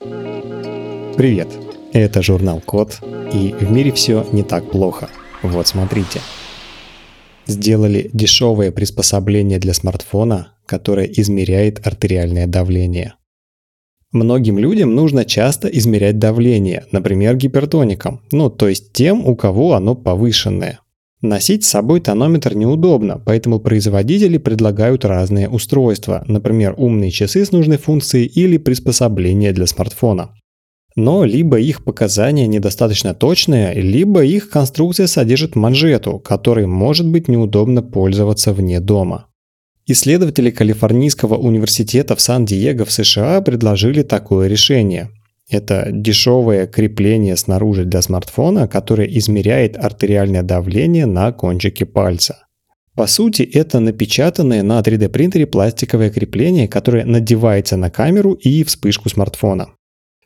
Привет! Это журнал Код, и в мире все не так плохо. Вот смотрите. Сделали дешевое приспособление для смартфона, которое измеряет артериальное давление. Многим людям нужно часто измерять давление, например, гипертоником, ну то есть тем, у кого оно повышенное. Носить с собой тонометр неудобно, поэтому производители предлагают разные устройства, например, умные часы с нужной функцией или приспособления для смартфона. Но либо их показания недостаточно точные, либо их конструкция содержит манжету, которой может быть неудобно пользоваться вне дома. Исследователи Калифорнийского университета в Сан-Диего в США предложили такое решение. Это дешевое крепление снаружи для смартфона, которое измеряет артериальное давление на кончике пальца. По сути, это напечатанное на 3D принтере пластиковое крепление, которое надевается на камеру и вспышку смартфона.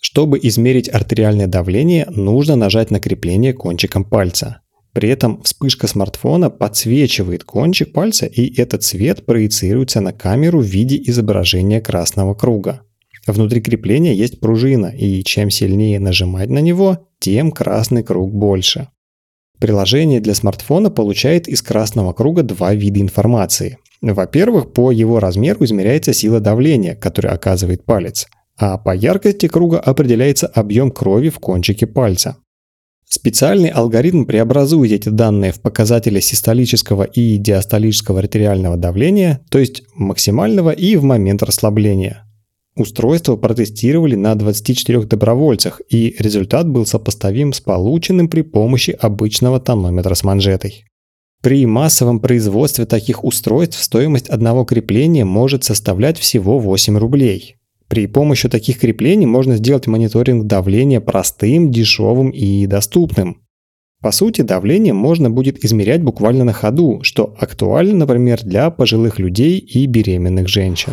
Чтобы измерить артериальное давление, нужно нажать на крепление кончиком пальца. При этом вспышка смартфона подсвечивает кончик пальца, и этот цвет проецируется на камеру в виде изображения красного круга. Внутри крепления есть пружина, и чем сильнее нажимать на него, тем красный круг больше. Приложение для смартфона получает из красного круга два вида информации. Во-первых, по его размеру измеряется сила давления, которую оказывает палец, а по яркости круга определяется объем крови в кончике пальца. Специальный алгоритм преобразует эти данные в показатели систолического и диастолического артериального давления, то есть максимального и в момент расслабления. Устройство протестировали на 24 добровольцах, и результат был сопоставим с полученным при помощи обычного тонометра с манжетой. При массовом производстве таких устройств стоимость одного крепления может составлять всего 8 рублей. При помощи таких креплений можно сделать мониторинг давления простым, дешевым и доступным. По сути, давление можно будет измерять буквально на ходу, что актуально, например, для пожилых людей и беременных женщин.